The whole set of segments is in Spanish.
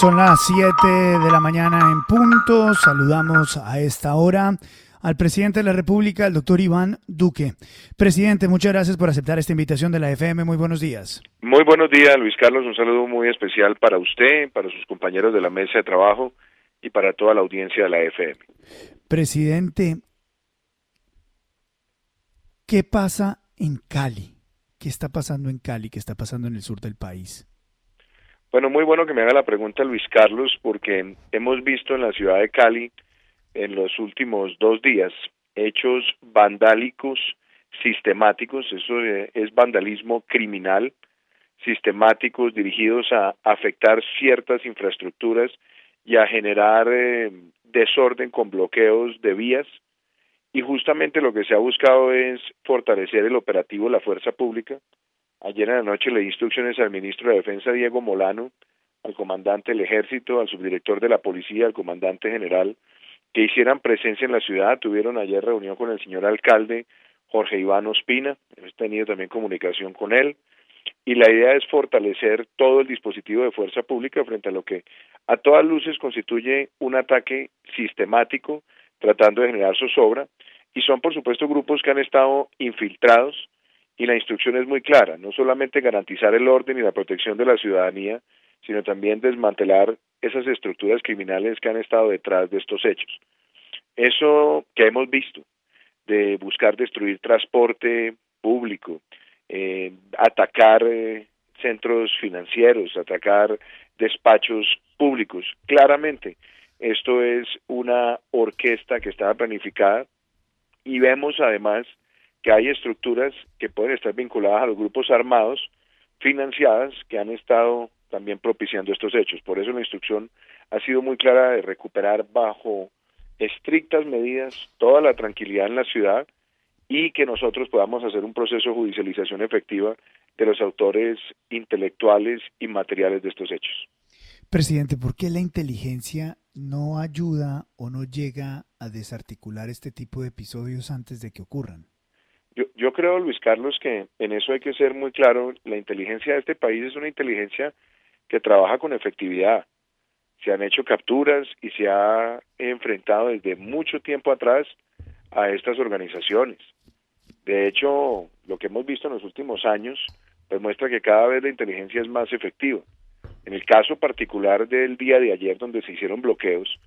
Son las 7 de la mañana en punto. Saludamos a esta hora al presidente de la República, el doctor Iván Duque. Presidente, muchas gracias por aceptar esta invitación de la FM. Muy buenos días. Muy buenos días, Luis Carlos. Un saludo muy especial para usted, para sus compañeros de la mesa de trabajo y para toda la audiencia de la FM. Presidente, ¿qué pasa en Cali? ¿Qué está pasando en Cali? ¿Qué está pasando en el sur del país? Bueno, muy bueno que me haga la pregunta Luis Carlos, porque hemos visto en la ciudad de Cali en los últimos dos días hechos vandálicos sistemáticos, eso eh, es vandalismo criminal, sistemáticos dirigidos a afectar ciertas infraestructuras y a generar eh, desorden con bloqueos de vías. Y justamente lo que se ha buscado es fortalecer el operativo de la fuerza pública, Ayer en la noche le di instrucciones al ministro de Defensa, Diego Molano, al comandante del ejército, al subdirector de la policía, al comandante general, que hicieran presencia en la ciudad. Tuvieron ayer reunión con el señor alcalde Jorge Iván Ospina, hemos tenido también comunicación con él, y la idea es fortalecer todo el dispositivo de fuerza pública frente a lo que a todas luces constituye un ataque sistemático tratando de generar zozobra, y son por supuesto grupos que han estado infiltrados y la instrucción es muy clara, no solamente garantizar el orden y la protección de la ciudadanía, sino también desmantelar esas estructuras criminales que han estado detrás de estos hechos. Eso que hemos visto, de buscar destruir transporte público, eh, atacar eh, centros financieros, atacar despachos públicos, claramente esto es una orquesta que estaba planificada y vemos además que hay estructuras que pueden estar vinculadas a los grupos armados, financiadas, que han estado también propiciando estos hechos. Por eso la instrucción ha sido muy clara de recuperar bajo estrictas medidas toda la tranquilidad en la ciudad y que nosotros podamos hacer un proceso de judicialización efectiva de los autores intelectuales y materiales de estos hechos. Presidente, ¿por qué la inteligencia no ayuda o no llega a desarticular este tipo de episodios antes de que ocurran? Yo, yo creo, Luis Carlos, que en eso hay que ser muy claro. La inteligencia de este país es una inteligencia que trabaja con efectividad. Se han hecho capturas y se ha enfrentado desde mucho tiempo atrás a estas organizaciones. De hecho, lo que hemos visto en los últimos años pues muestra que cada vez la inteligencia es más efectiva. En el caso particular del día de ayer, donde se hicieron bloqueos,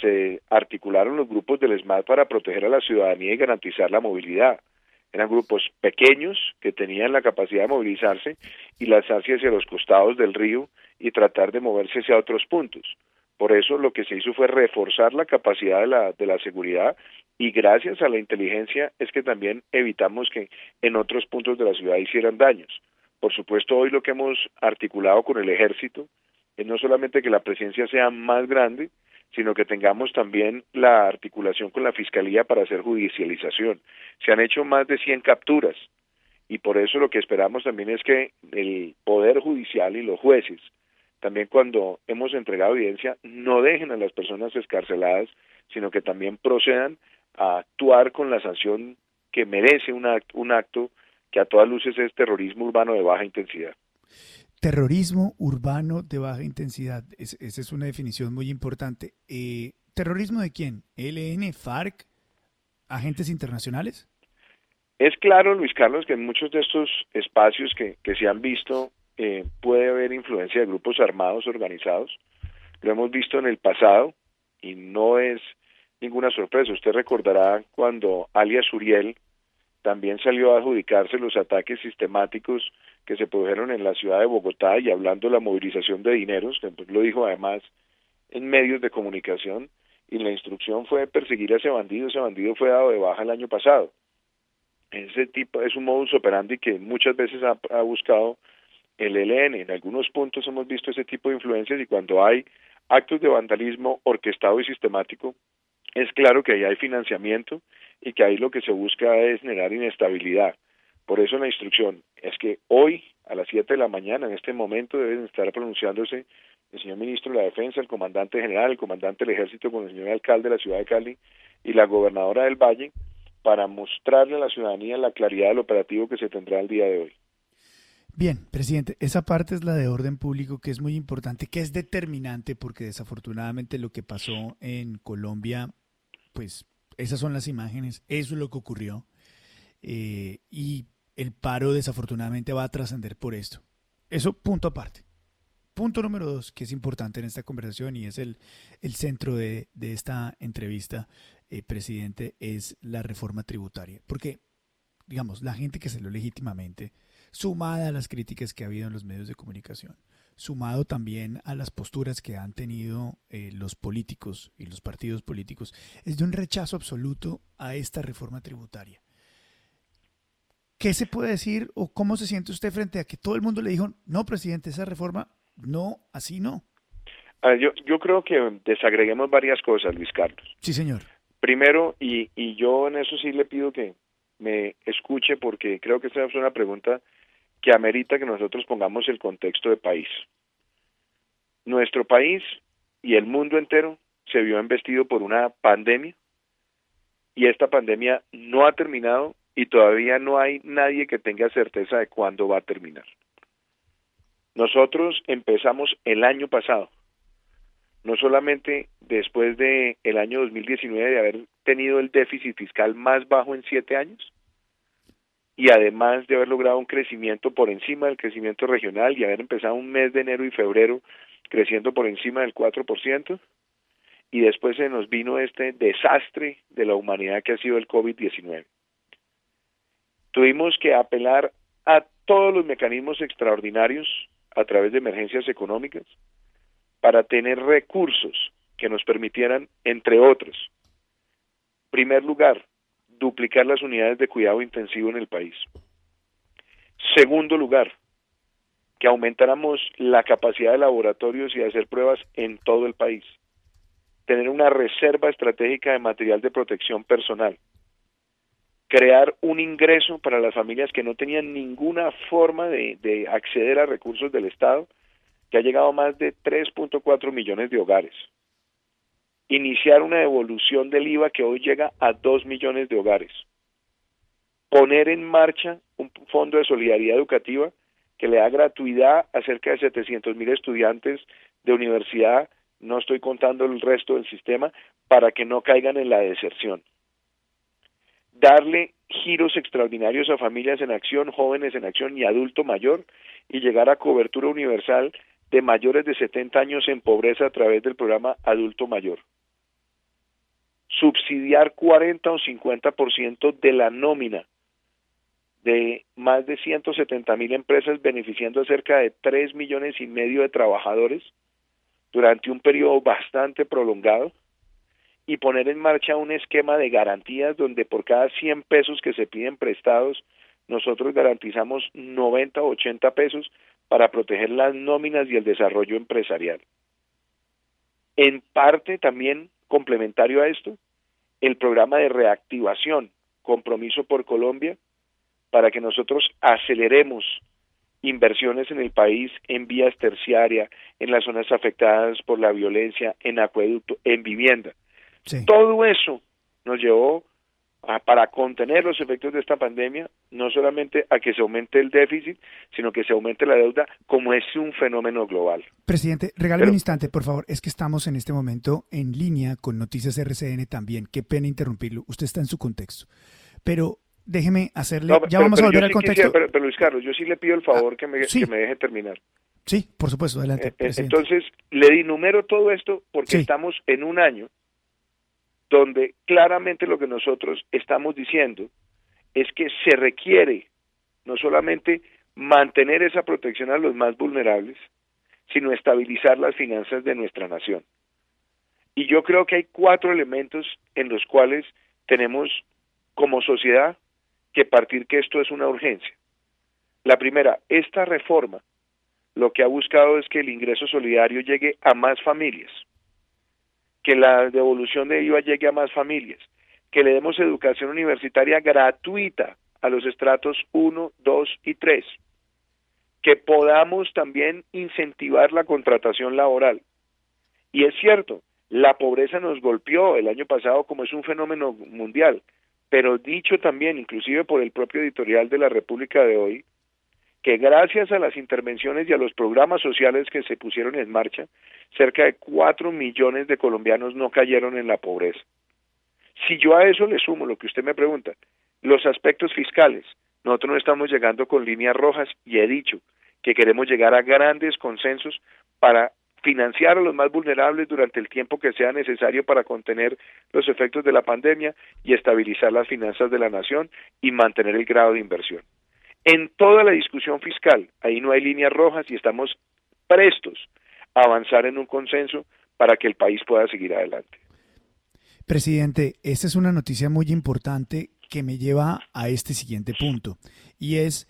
se articularon los grupos del ESMAD para proteger a la ciudadanía y garantizar la movilidad eran grupos pequeños que tenían la capacidad de movilizarse y lanzarse hacia los costados del río y tratar de moverse hacia otros puntos. Por eso lo que se hizo fue reforzar la capacidad de la, de la seguridad y gracias a la inteligencia es que también evitamos que en otros puntos de la ciudad hicieran daños. Por supuesto, hoy lo que hemos articulado con el ejército es no solamente que la presencia sea más grande, sino que tengamos también la articulación con la Fiscalía para hacer judicialización. Se han hecho más de 100 capturas y por eso lo que esperamos también es que el Poder Judicial y los jueces, también cuando hemos entregado evidencia, no dejen a las personas escarceladas, sino que también procedan a actuar con la sanción que merece un acto, un acto que a todas luces es terrorismo urbano de baja intensidad. Terrorismo urbano de baja intensidad, esa es una definición muy importante. Eh, ¿Terrorismo de quién? ¿LN, FARC, agentes internacionales? Es claro, Luis Carlos, que en muchos de estos espacios que, se han visto eh, puede haber influencia de grupos armados organizados. Lo hemos visto en el pasado y no es ninguna sorpresa. Usted recordará cuando alias Uriel también salió a adjudicarse los ataques sistemáticos que se produjeron en la ciudad de Bogotá y hablando de la movilización de dineros, lo dijo además en medios de comunicación, y la instrucción fue perseguir a ese bandido, ese bandido fue dado de baja el año pasado. Ese tipo es un modus operandi que muchas veces ha, ha buscado el ELN. En algunos puntos hemos visto ese tipo de influencias y cuando hay actos de vandalismo orquestado y sistemático, es claro que ahí hay financiamiento y que ahí lo que se busca es generar inestabilidad. Por eso la instrucción es que hoy a las 7 de la mañana, en este momento, deben estar pronunciándose el señor ministro de la Defensa, el comandante general, el comandante del Ejército con el señor alcalde de la ciudad de Cali y la gobernadora del Valle para mostrarle a la ciudadanía la claridad del operativo que se tendrá el día de hoy. Bien, presidente, esa parte es la de orden público que es muy importante, que es determinante porque desafortunadamente lo que pasó en Colombia, pues esas son las imágenes, eso es lo que ocurrió eh, y el paro desafortunadamente va a trascender por esto. Eso punto aparte. Punto número dos, que es importante en esta conversación y es el, el centro de, de esta entrevista, eh, presidente, es la reforma tributaria. Porque, digamos, la gente que salió legítimamente, sumada a las críticas que ha habido en los medios de comunicación, sumado también a las posturas que han tenido eh, los políticos y los partidos políticos, es de un rechazo absoluto a esta reforma tributaria. ¿Qué se puede decir o cómo se siente usted frente a que todo el mundo le dijo, no, presidente, esa reforma no, así no. yo, yo creo que desagreguemos varias cosas, Luis Carlos. Sí, señor. Primero, y, y yo en eso sí le pido que me escuche porque creo que esta es una pregunta que amerita que nosotros pongamos el contexto de país. Nuestro país y el mundo entero se vio embestido por una pandemia y esta pandemia no ha terminado y todavía no hay nadie que tenga certeza de cuándo va a terminar. Nosotros empezamos el año pasado, no solamente después de el año 2019 de haber tenido el déficit fiscal más bajo en siete años, y además de haber logrado un crecimiento por encima del crecimiento regional y haber empezado un mes de enero y febrero creciendo por encima del 4%, y después se nos vino este desastre de la humanidad que ha sido el COVID-19. Tuvimos que apelar a todos los mecanismos extraordinarios a través de emergencias económicas para tener recursos que nos permitieran, entre otros, primer lugar, duplicar las unidades de cuidado intensivo en el país. Segundo lugar, que aumentáramos la capacidad de laboratorios y de hacer pruebas en todo el país. Tener una reserva estratégica de material de protección personal crear un ingreso para las familias que no tenían ninguna forma de, acceder a recursos del Estado, que ha llegado a más de 3.4 millones de hogares. Iniciar una devolución del IVA que hoy llega a 2 millones de hogares. Poner en marcha un fondo de solidaridad educativa que le da gratuidad a cerca de 700 mil estudiantes de universidad, no estoy contando el resto del sistema, para que no caigan en la deserción darle giros extraordinarios a familias en acción, jóvenes en acción y adulto mayor y llegar a cobertura universal de mayores de 70 años en pobreza a través del programa Adulto Mayor. Subsidiar 40 o 50% de la nómina de más de 170 mil empresas beneficiando a cerca de 3 millones y medio de trabajadores durante un periodo bastante prolongado y poner en marcha un esquema de garantías donde por cada 100 pesos que se piden prestados, nosotros garantizamos 90 o 80 pesos para proteger las nóminas y el desarrollo empresarial. En parte también complementario a esto, el programa de reactivación, compromiso por Colombia, para que nosotros aceleremos inversiones en el país en vías terciarias, en las zonas afectadas por la violencia, en acueducto, en vivienda. Todo eso nos llevó para contener los efectos de esta pandemia, no solamente a que se aumente el déficit, sino que se aumente la deuda, como es un fenómeno global. Presidente, regálame un instante, por favor. Es que estamos en este momento en línea con Noticias RCN también. Qué pena interrumpirlo. Usted está en su contexto. Pero déjeme hacerle. ya vamos a volver al contexto. pero, Luis Carlos, yo sí le pido el favor ah, que, me, que me deje terminar. Sí, por supuesto, adelante. Eh, eh, entonces, le di número todo esto porque estamos en un año donde claramente lo que nosotros estamos diciendo es que se requiere no solamente mantener esa protección a los más vulnerables, sino estabilizar las finanzas de nuestra nación. Y yo creo que hay cuatro elementos en los cuales tenemos como sociedad que partir que esto es una urgencia. La primera, esta reforma lo que ha buscado es que el ingreso solidario llegue a más familias que la devolución de IVA llegue a más familias, que le demos educación universitaria gratuita a los estratos 1, 2 y 3, que podamos también incentivar la contratación laboral. Y es cierto, la pobreza nos golpeó el año pasado como es un fenómeno mundial, pero dicho también, inclusive por el propio editorial de la República de hoy, que gracias a las intervenciones y a los programas sociales que se pusieron en marcha, cerca de cuatro millones de colombianos no cayeron en la pobreza. Si yo a eso le sumo lo que usted me pregunta, los aspectos fiscales, nosotros no estamos llegando con líneas rojas y he dicho que queremos llegar a grandes consensos para financiar a los más vulnerables durante el tiempo que sea necesario para contener los efectos de la pandemia y estabilizar las finanzas de la nación y mantener el grado de inversión. En toda la discusión fiscal, ahí no hay líneas rojas y estamos prestos a avanzar en un consenso para que el país pueda seguir adelante. Presidente, esta es una noticia muy importante que me lleva a este siguiente punto y es,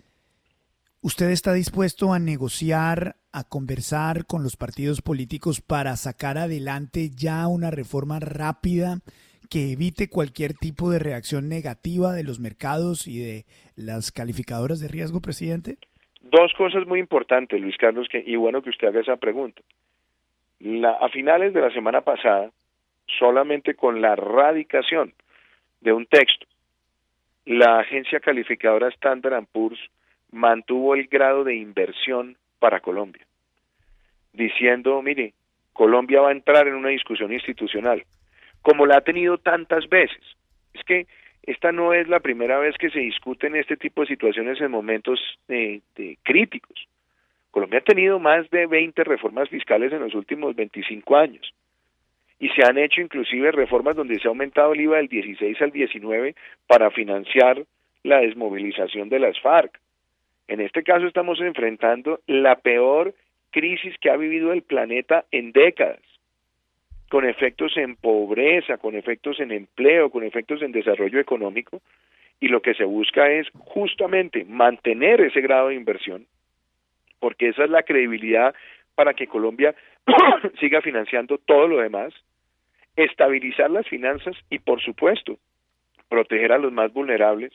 ¿usted está dispuesto a negociar, a conversar con los partidos políticos para sacar adelante ya una reforma rápida que evite cualquier tipo de reacción negativa de los mercados y de las calificadoras de riesgo, presidente? Dos cosas muy importantes, Luis Carlos, que, y bueno que usted haga esa pregunta. La, a finales de la semana pasada, solamente con la radicación de un texto, la agencia calificadora Standard Poor's mantuvo el grado de inversión para Colombia, diciendo, mire, Colombia va a entrar en una discusión institucional, como la ha tenido tantas veces. Es que esta no es la primera vez que se discuten este tipo de situaciones en momentos de críticos. Colombia ha tenido más de 20 reformas fiscales en los últimos 25 años y se han hecho inclusive reformas donde se ha aumentado el IVA del 16 al 19 para financiar la desmovilización de las FARC. En este caso estamos enfrentando la peor crisis que ha vivido el planeta en décadas, con efectos en pobreza, con efectos en empleo, con efectos en desarrollo económico, y lo que se busca es justamente mantener ese grado de inversión, porque esa es la credibilidad para que Colombia siga financiando todo lo demás, estabilizar las finanzas y, por supuesto, proteger a los más vulnerables,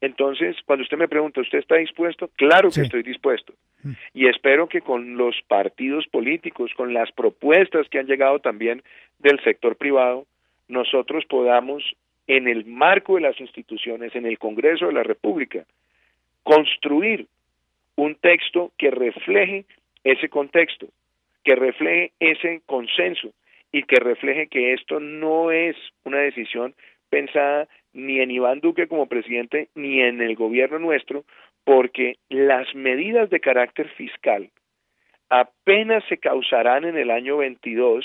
entonces, cuando usted me pregunta, ¿usted está dispuesto? Claro que estoy dispuesto. Mm. Y espero que con los partidos políticos, con las propuestas que han llegado también del sector privado, nosotros podamos, en el marco de las instituciones, en el Congreso de la República, construir un texto que refleje ese contexto, que refleje ese consenso y que refleje que esto no es una decisión pensada ni en Iván Duque como presidente, ni en el gobierno nuestro, porque las medidas de carácter fiscal apenas se causarán en el año 22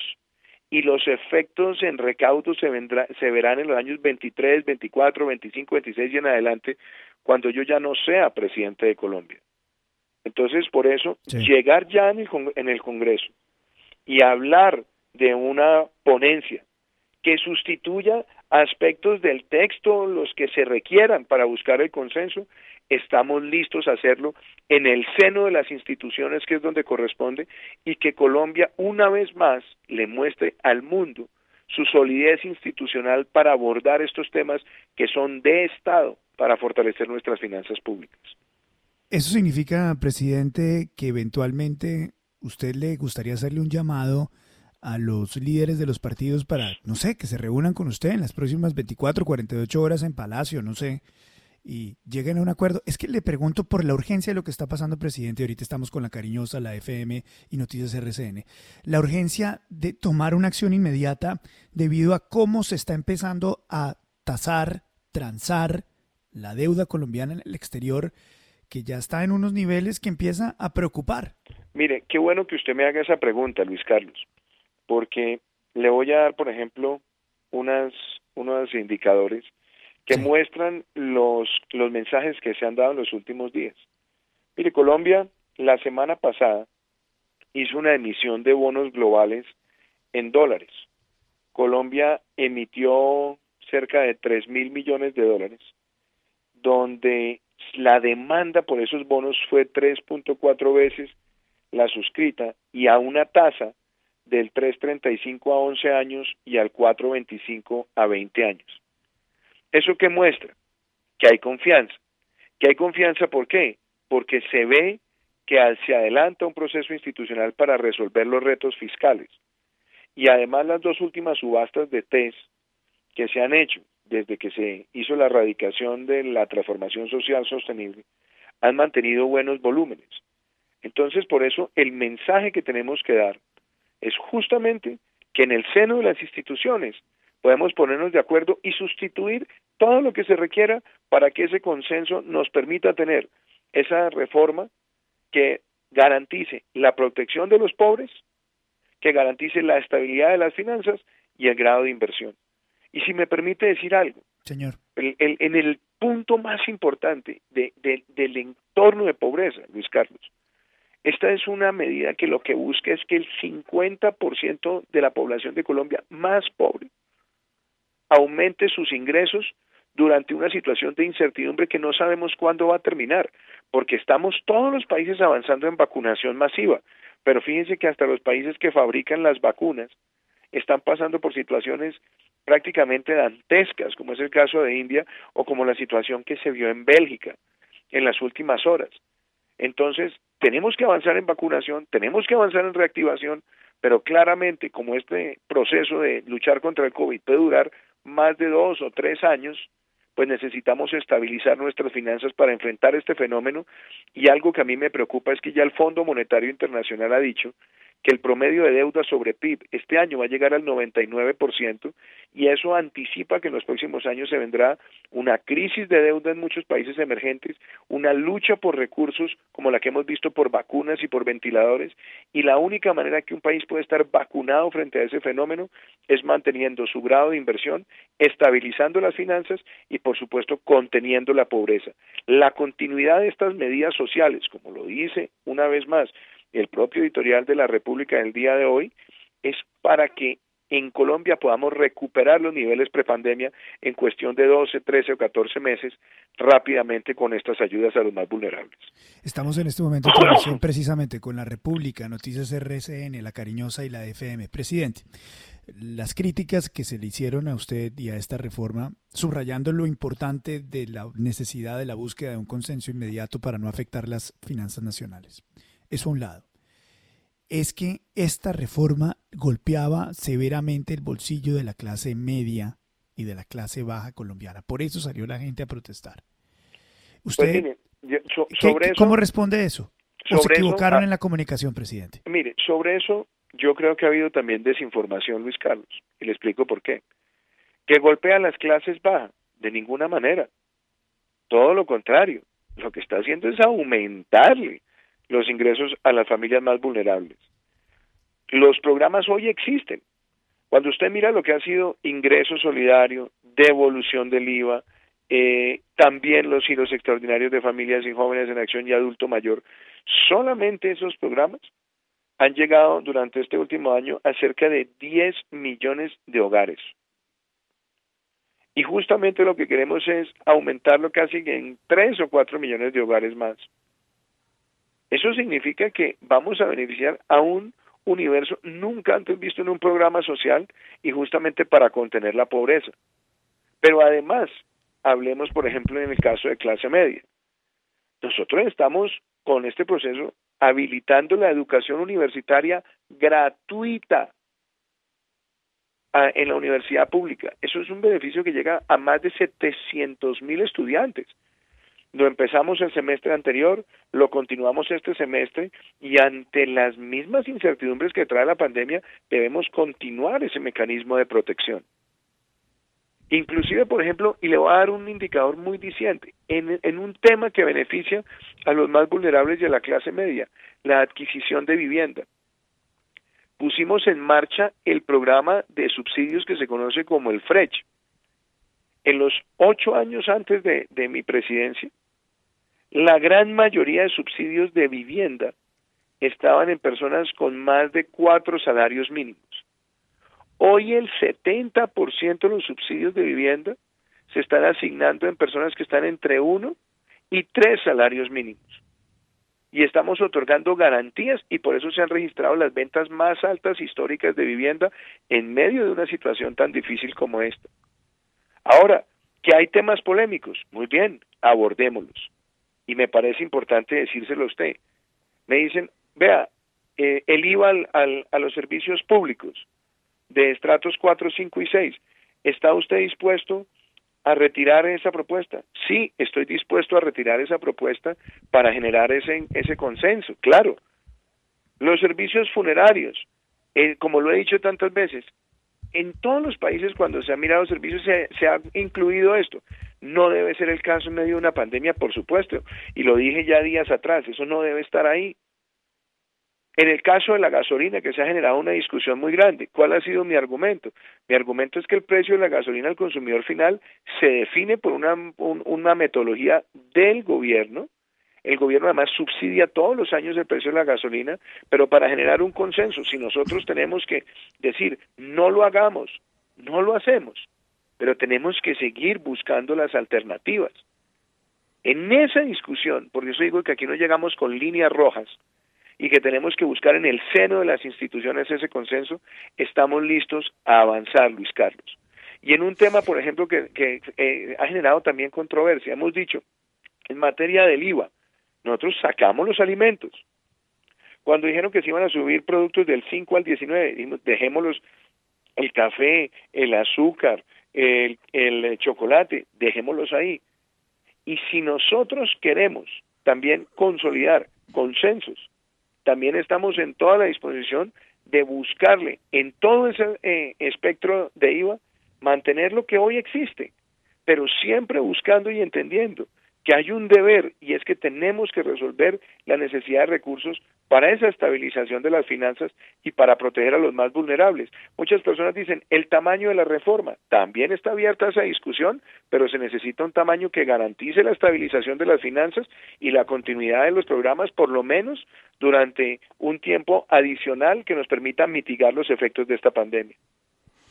y los efectos en recaudos se, vendrá, se verán en los años 23, 24, 25, 26 y en adelante, cuando yo ya no sea presidente de Colombia. Entonces, por eso, llegar ya en el, en el Congreso y hablar de una ponencia que sustituya aspectos del texto, los que se requieran para buscar el consenso, estamos listos a hacerlo en el seno de las instituciones que es donde corresponde y que Colombia una vez más le muestre al mundo su solidez institucional para abordar estos temas que son de Estado para fortalecer nuestras finanzas públicas. ¿Eso significa, presidente, que eventualmente usted le gustaría hacerle un llamado a los líderes de los partidos para, no sé, que se reúnan con usted en las próximas 24, 48 horas en Palacio, no sé, y lleguen a un acuerdo. Es que le pregunto por la urgencia de lo que está pasando, presidente. Ahorita estamos con la cariñosa, la FM y Noticias RCN. La urgencia de tomar una acción inmediata debido a cómo se está empezando a tasar, transar la deuda colombiana en el exterior, que ya está en unos niveles que empieza a preocupar. Mire, qué bueno que usted me haga esa pregunta, Luis Carlos porque le voy a dar, por ejemplo, unas, unos indicadores que muestran los, los mensajes que se han dado en los últimos días. Mire, Colombia la semana pasada hizo una emisión de bonos globales en dólares. Colombia emitió cerca de 3 mil millones de dólares, donde la demanda por esos bonos fue 3.4 veces la suscrita y a una tasa del 3.35 a 11 años y al 4.25 a 20 años. ¿Eso qué muestra? Que hay confianza. Que hay confianza, ¿por qué? Porque se ve que se adelanta un proceso institucional para resolver los retos fiscales. Y además las dos últimas subastas de TES que se han hecho desde que se hizo la erradicación de la transformación social sostenible han mantenido buenos volúmenes. Entonces, por eso, el mensaje que tenemos que dar es justamente que en el seno de las instituciones podemos ponernos de acuerdo y sustituir todo lo que se requiera para que ese consenso nos permita tener esa reforma que garantice la protección de los pobres, que garantice la estabilidad de las finanzas y el grado de inversión. Y si me permite decir algo, Señor. en el punto más importante del entorno de pobreza, Luis Carlos, esta es una medida que lo que busca es que el 50% de la población de Colombia más pobre aumente sus ingresos durante una situación de incertidumbre que no sabemos cuándo va a terminar, porque estamos todos los países avanzando en vacunación masiva, pero fíjense que hasta los países que fabrican las vacunas están pasando por situaciones prácticamente dantescas, como es el caso de India o como la situación que se vio en Bélgica en las últimas horas. Entonces, tenemos que avanzar en vacunación, tenemos que avanzar en reactivación, pero claramente como este proceso de luchar contra el COVID puede durar más de dos o tres años, pues necesitamos estabilizar nuestras finanzas para enfrentar este fenómeno. Y algo que a mí me preocupa es que ya el Fondo Monetario Internacional ha dicho que el promedio de deuda sobre PIB este año va a llegar al 99% y eso anticipa que en los próximos años se vendrá una crisis de deuda en muchos países emergentes, una lucha por recursos como la que hemos visto por vacunas y por ventiladores y la única manera que un país puede estar vacunado frente a ese fenómeno es manteniendo su grado de inversión, estabilizando las finanzas y por supuesto conteniendo la pobreza. La continuidad de estas medidas sociales, como lo dice una vez más el propio editorial de la República del día de hoy, es para que en Colombia podamos recuperar los niveles prepandemia en cuestión de 12, 13 o 14 meses rápidamente con estas ayudas a los más vulnerables. Estamos en este momento en conexión precisamente con la República, Noticias RCN, La Cariñosa y la FM. Presidente, las críticas que se le hicieron a usted y a esta reforma, subrayando lo importante de la necesidad de la búsqueda de un consenso inmediato para no afectar las finanzas nacionales. Eso a un lado. Es que esta reforma golpeaba severamente el bolsillo de la clase media y de la clase baja colombiana. Por eso salió la gente a protestar. Pues ¿Usted cómo responde eso? ¿O se equivocaron ah, en la comunicación, presidente? Mire, sobre eso yo creo que ha habido también desinformación, Luis Carlos, y le explico por qué. Que golpea a las clases bajas, de ninguna manera. Todo lo contrario, lo que está haciendo es aumentarle los ingresos a las familias más vulnerables. Los programas hoy existen. Cuando usted mira lo que ha sido ingreso solidario, devolución del IVA, eh, también los hilos extraordinarios de familias y jóvenes en acción y adulto mayor, solamente esos programas han llegado durante este último año a cerca de 10 millones de hogares. Y justamente lo que queremos es aumentarlo casi en 3 o 4 millones de hogares más. Eso significa que vamos a beneficiar a un universo nunca antes visto en un programa social y justamente para contener la pobreza. Pero además, hablemos por ejemplo en el caso de clase media. Nosotros estamos con este proceso habilitando la educación universitaria gratuita en la universidad pública. Eso es un beneficio que llega a más de 700 mil estudiantes. Lo empezamos el semestre anterior, lo continuamos este semestre y ante las mismas incertidumbres que trae la pandemia debemos continuar ese mecanismo de protección. Inclusive, por ejemplo, y le voy a dar un indicador muy diciente, en, un tema que beneficia a los más vulnerables y a la clase media, la adquisición de vivienda. Pusimos en marcha el programa de subsidios que se conoce como el FRECH. En los ocho años antes de mi presidencia, la gran mayoría de subsidios de vivienda estaban en personas con más de cuatro salarios mínimos. Hoy el 70% de los subsidios de vivienda se están asignando en personas que están entre uno y tres salarios mínimos. Y estamos otorgando garantías y por eso se han registrado las ventas más altas históricas de vivienda en medio de una situación tan difícil como esta. Ahora, que hay temas polémicos, muy bien, abordémoslos y me parece importante decírselo a usted. Me dicen, vea, eh, el IVA al, a los servicios públicos de estratos 4, 5 y 6, ¿está usted dispuesto a retirar esa propuesta. Sí, estoy dispuesto a retirar esa propuesta para generar ese, ese consenso, claro. Los servicios funerarios, eh, como lo he dicho tantas veces, en todos los países cuando se ha mirado servicios se, se, ha incluido esto. No debe ser el caso en medio de una pandemia, por supuesto, y lo dije ya días atrás, eso no debe estar ahí. En el caso de la gasolina, que se ha generado una discusión muy grande, ¿cuál ha sido mi argumento? Mi argumento es que el precio de la gasolina al consumidor final se define por una, metodología del gobierno. El gobierno además subsidia todos los años el precio de la gasolina, pero para generar un consenso, si nosotros tenemos que decir, no lo hagamos, no lo hacemos, pero tenemos que seguir buscando las alternativas. En esa discusión, porque eso digo que aquí no llegamos con líneas rojas, y que tenemos que buscar en el seno de las instituciones ese consenso, estamos listos a avanzar, Luis Carlos. Y en un tema, por ejemplo, que, eh, ha generado también controversia, hemos dicho, en materia del IVA, nosotros sacamos los alimentos. Cuando dijeron que se iban a subir productos del 5 al 19, dijimos, dejémoslos, el café, el azúcar, el, el chocolate, dejémoslos ahí. Y si nosotros queremos también consolidar consensos también estamos en toda la disposición de buscarle en todo ese eh, espectro de IVA, mantener lo que hoy existe, pero siempre buscando y entendiendo que hay un deber y es que tenemos que resolver la necesidad de recursos para esa estabilización de las finanzas y para proteger a los más vulnerables. Muchas personas dicen, el tamaño de la reforma también está abierta esa discusión, pero se necesita un tamaño que garantice la estabilización de las finanzas y la continuidad de los programas, por lo menos durante un tiempo adicional que nos permita mitigar los efectos de esta pandemia.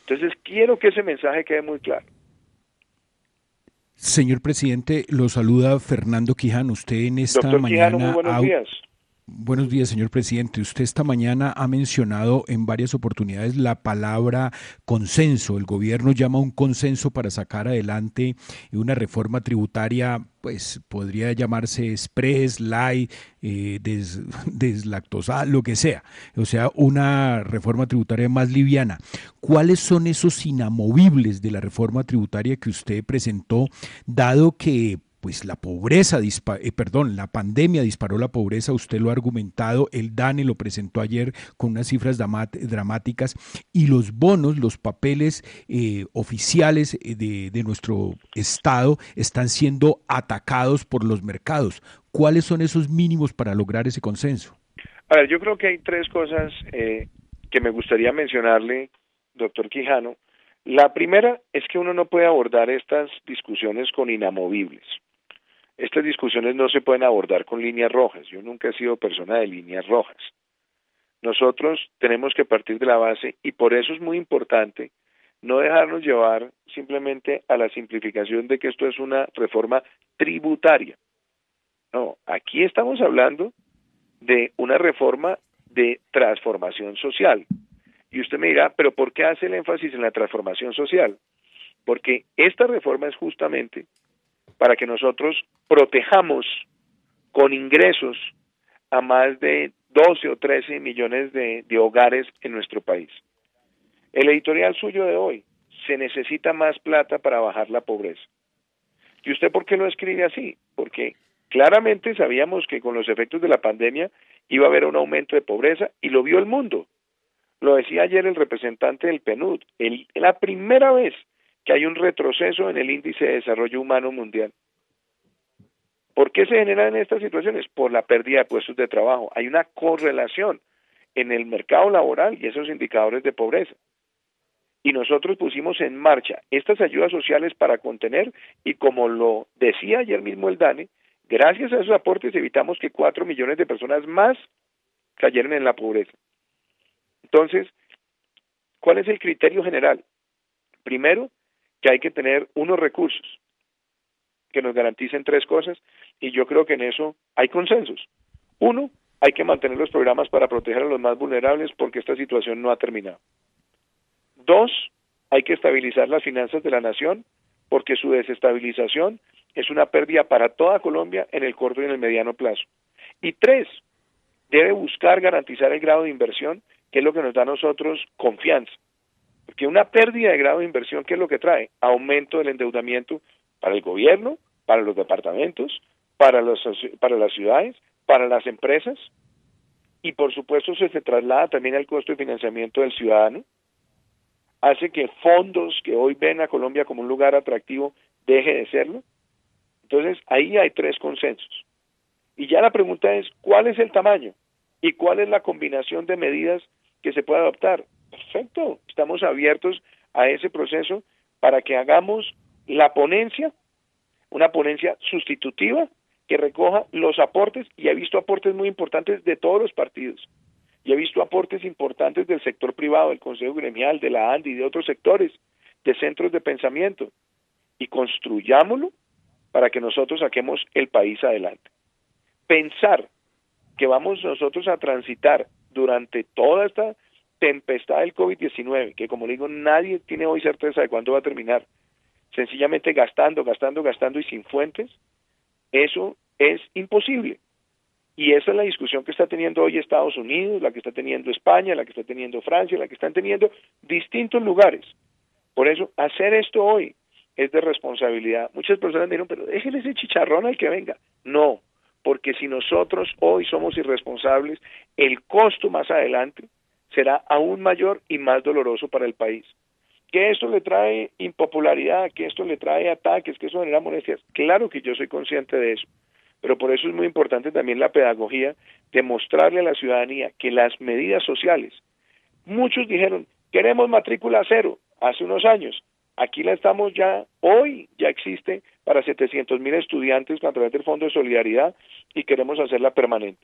Entonces, quiero que ese mensaje quede muy claro. Señor presidente, lo saluda Fernando Quijano. Usted en esta mañana. muy buenos días. Buenos días, señor presidente. Usted esta mañana ha mencionado en varias oportunidades la palabra consenso. El gobierno llama un consenso para sacar adelante una reforma tributaria, pues podría llamarse express, light, eh, des, deslactosada, lo que sea. O sea, una reforma tributaria más liviana. ¿Cuáles son esos inamovibles de la reforma tributaria que usted presentó, dado que pues la pobreza, eh, perdón, la pandemia disparó la pobreza, usted lo ha argumentado, el DANE lo presentó ayer con unas cifras dramáticas y los bonos, los papeles eh, oficiales eh, de, de, nuestro Estado están siendo atacados por los mercados. ¿Cuáles son esos mínimos para lograr ese consenso? A ver, yo creo que hay tres cosas que me gustaría mencionarle, doctor Quijano. La primera es que uno no puede abordar estas discusiones con inamovibles estas discusiones no se pueden abordar con líneas rojas. Yo nunca he sido persona de líneas rojas. Nosotros tenemos que partir de la base y por eso es muy importante no dejarnos llevar simplemente a la simplificación de que esto es una reforma tributaria. No, aquí estamos hablando de una reforma de transformación social. Y usted me dirá, pero ¿por qué hace el énfasis en la transformación social? Porque esta reforma es justamente para que nosotros protejamos con ingresos a más de 12 o 13 millones de, hogares en nuestro país. El editorial suyo de hoy, se necesita más plata para bajar la pobreza. ¿Y usted por qué lo escribe así? Porque claramente sabíamos que con los efectos de la pandemia iba a haber un aumento de pobreza y lo vio el mundo. Lo decía ayer el representante del PNUD. El, la primera vez que hay un retroceso en el índice de desarrollo humano mundial. ¿Por qué se generan estas situaciones? Por la pérdida de puestos de trabajo. Hay una correlación en el mercado laboral y esos indicadores de pobreza. Y nosotros pusimos en marcha estas ayudas sociales para contener y como lo decía ayer mismo el DANE, gracias a esos aportes evitamos que cuatro millones de personas más cayeran en la pobreza. Entonces, ¿cuál es el criterio general? Primero, que hay que tener unos recursos que nos garanticen tres cosas y yo creo que en eso hay consensos. Uno, hay que mantener los programas para proteger a los más vulnerables porque esta situación no ha terminado. Dos, hay que estabilizar las finanzas de la nación porque su desestabilización es una pérdida para toda Colombia en el corto y en el mediano plazo. Y tres, debe buscar garantizar el grado de inversión, que es lo que nos da a nosotros confianza. Porque una pérdida de grado de inversión, ¿qué es lo que trae? Aumento del endeudamiento para el gobierno, para los departamentos, para, los, para las ciudades, para las empresas, y por supuesto se, se traslada también al costo de financiamiento del ciudadano, hace que fondos que hoy ven a Colombia como un lugar atractivo deje de serlo. Entonces, ahí hay tres consensos. Y ya la pregunta es, ¿cuál es el tamaño? ¿Y cuál es la combinación de medidas que se puede adoptar? Perfecto, estamos abiertos a ese proceso para que hagamos la ponencia, una ponencia sustitutiva que recoja los aportes, y he visto aportes muy importantes de todos los partidos, y he visto aportes importantes del sector privado, del Consejo Gremial, de la ANDI de otros sectores, de centros de pensamiento, y construyámoslo para que nosotros saquemos el país adelante. Pensar que vamos nosotros a transitar durante toda esta tempestad del COVID-19, que como digo, nadie tiene hoy certeza de cuándo va a terminar, sencillamente gastando, gastando, gastando y sin fuentes, eso es imposible. Y esa es la discusión que está teniendo hoy Estados Unidos, la que está teniendo España, la que está teniendo Francia, la que están teniendo distintos lugares. Por eso, hacer esto hoy es de responsabilidad. Muchas personas dijeron, pero déjenle ese chicharrón al que venga. No, porque si nosotros hoy somos irresponsables, el costo más adelante será aún mayor y más doloroso para el país. Que esto le trae impopularidad, que esto le trae ataques, que eso genera molestias. Claro que yo soy consciente de eso, pero por eso es muy importante también la pedagogía de mostrarle a la ciudadanía que las medidas sociales, muchos dijeron, queremos matrícula cero hace unos años, aquí la estamos ya, hoy ya existe para 700 mil estudiantes a través del Fondo de Solidaridad y queremos hacerla permanente.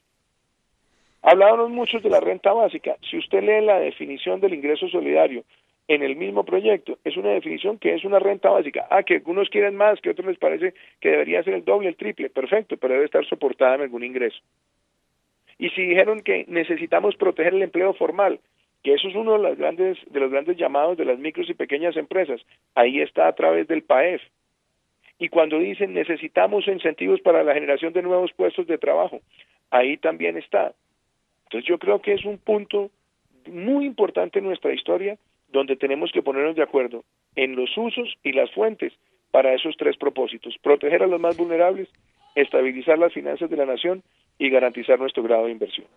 Hablábamos muchos de la renta básica. Si usted lee la definición del ingreso solidario en el mismo proyecto, es una definición que es una renta básica. Ah, que algunos quieren más, que otros les parece que debería ser el doble, el triple. Perfecto, pero debe estar soportada en algún ingreso. Y si dijeron que necesitamos proteger el empleo formal, que eso es uno de los grandes, de los grandes llamados de las micros y pequeñas empresas, ahí está a través del PAEF. Y cuando dicen necesitamos incentivos para la generación de nuevos puestos de trabajo, ahí también está. Entonces yo creo que es un punto muy importante en nuestra historia donde tenemos que ponernos de acuerdo en los usos y las fuentes para esos tres propósitos, proteger a los más vulnerables, estabilizar las finanzas de la nación y garantizar nuestro grado de inversión.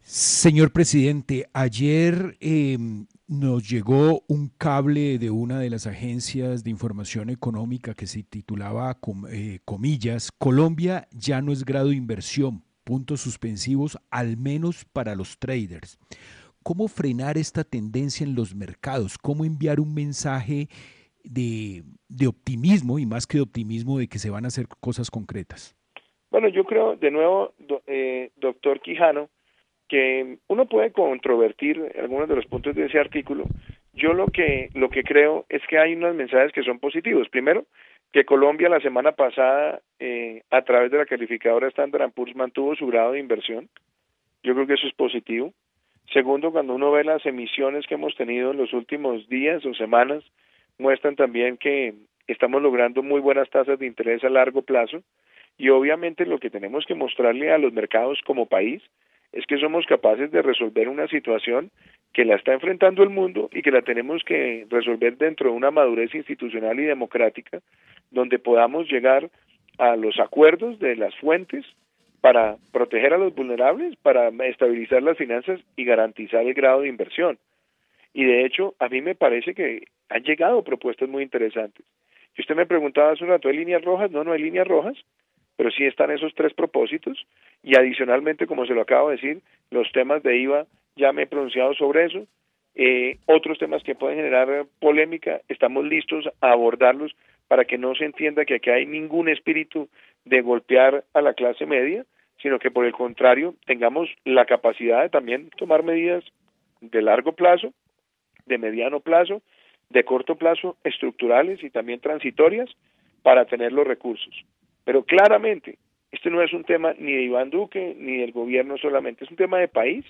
Señor presidente, ayer em, nos llegó un cable de una de las agencias de información económica que se titulaba, eh, comillas, Colombia ya no es grado de inversión, puntos suspensivos, al menos para los traders. ¿Cómo frenar esta tendencia en los mercados? ¿Cómo enviar un mensaje de, optimismo y más que de optimismo de que se van a hacer cosas concretas? Bueno, yo creo, de nuevo, eh, doctor Quijano, que uno puede controvertir algunos de los puntos de ese artículo. Yo lo que, lo que creo es que hay unos mensajes que son positivos. Primero, que Colombia la semana pasada, eh, a través de la calificadora Standard Poor's, mantuvo su grado de inversión. Yo creo que eso es positivo. Segundo, cuando uno ve las emisiones que hemos tenido en los últimos días o semanas, muestran también que estamos logrando muy buenas tasas de interés a largo plazo. Y obviamente lo que tenemos que mostrarle a los mercados como país es que somos capaces de resolver una situación que la está enfrentando el mundo y que la tenemos que resolver dentro de una madurez institucional y democrática, donde podamos llegar a los acuerdos de las fuentes para proteger a los vulnerables, para estabilizar las finanzas y garantizar el grado de inversión. Y de hecho, a mí me parece que han llegado propuestas muy interesantes. Si usted me preguntaba hace un rato, ¿hay líneas rojas? No, no hay líneas rojas, pero sí están esos tres propósitos y adicionalmente, como se lo acabo de decir, los temas de IVA, ya me he pronunciado sobre eso. Eh, otros temas que pueden generar polémica, estamos listos a abordarlos para que no se entienda que aquí hay ningún espíritu de golpear a la clase media, sino que por el contrario tengamos la capacidad de también tomar medidas de largo plazo, de mediano plazo, de corto plazo, estructurales y también transitorias para tener los recursos. Pero claramente, este no es un tema ni de Iván Duque ni del gobierno solamente, es un tema de país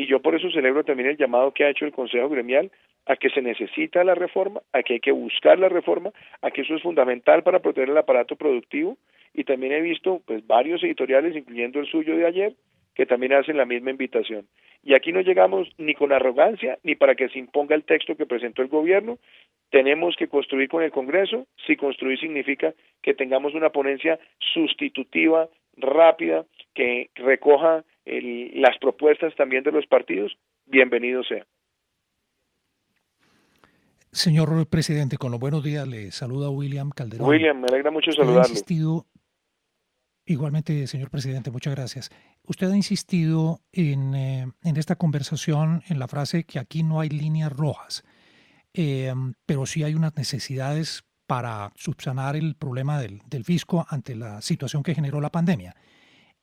y yo por eso celebro también el llamado que ha hecho el Consejo Gremial a que se necesita la reforma, a que hay que buscar la reforma, a que eso es fundamental para proteger el aparato productivo y también he visto pues varios editoriales, incluyendo el suyo de ayer, que también hacen la misma invitación. Y aquí no llegamos ni con arrogancia ni para que se imponga el texto que presentó el gobierno. Tenemos que construir con el Congreso. Si construir significa que tengamos una ponencia sustitutiva, rápida, que recoja las propuestas también de los partidos, bienvenido sea. Señor presidente, con los buenos días le saluda William Calderón. William, me alegra mucho saludarlo. Ha insistido, igualmente, señor presidente, muchas gracias. Usted ha insistido en, eh, en, esta conversación en la frase que aquí no hay líneas rojas, eh, pero sí hay unas necesidades para subsanar el problema del, del fisco ante la situación que generó la pandemia.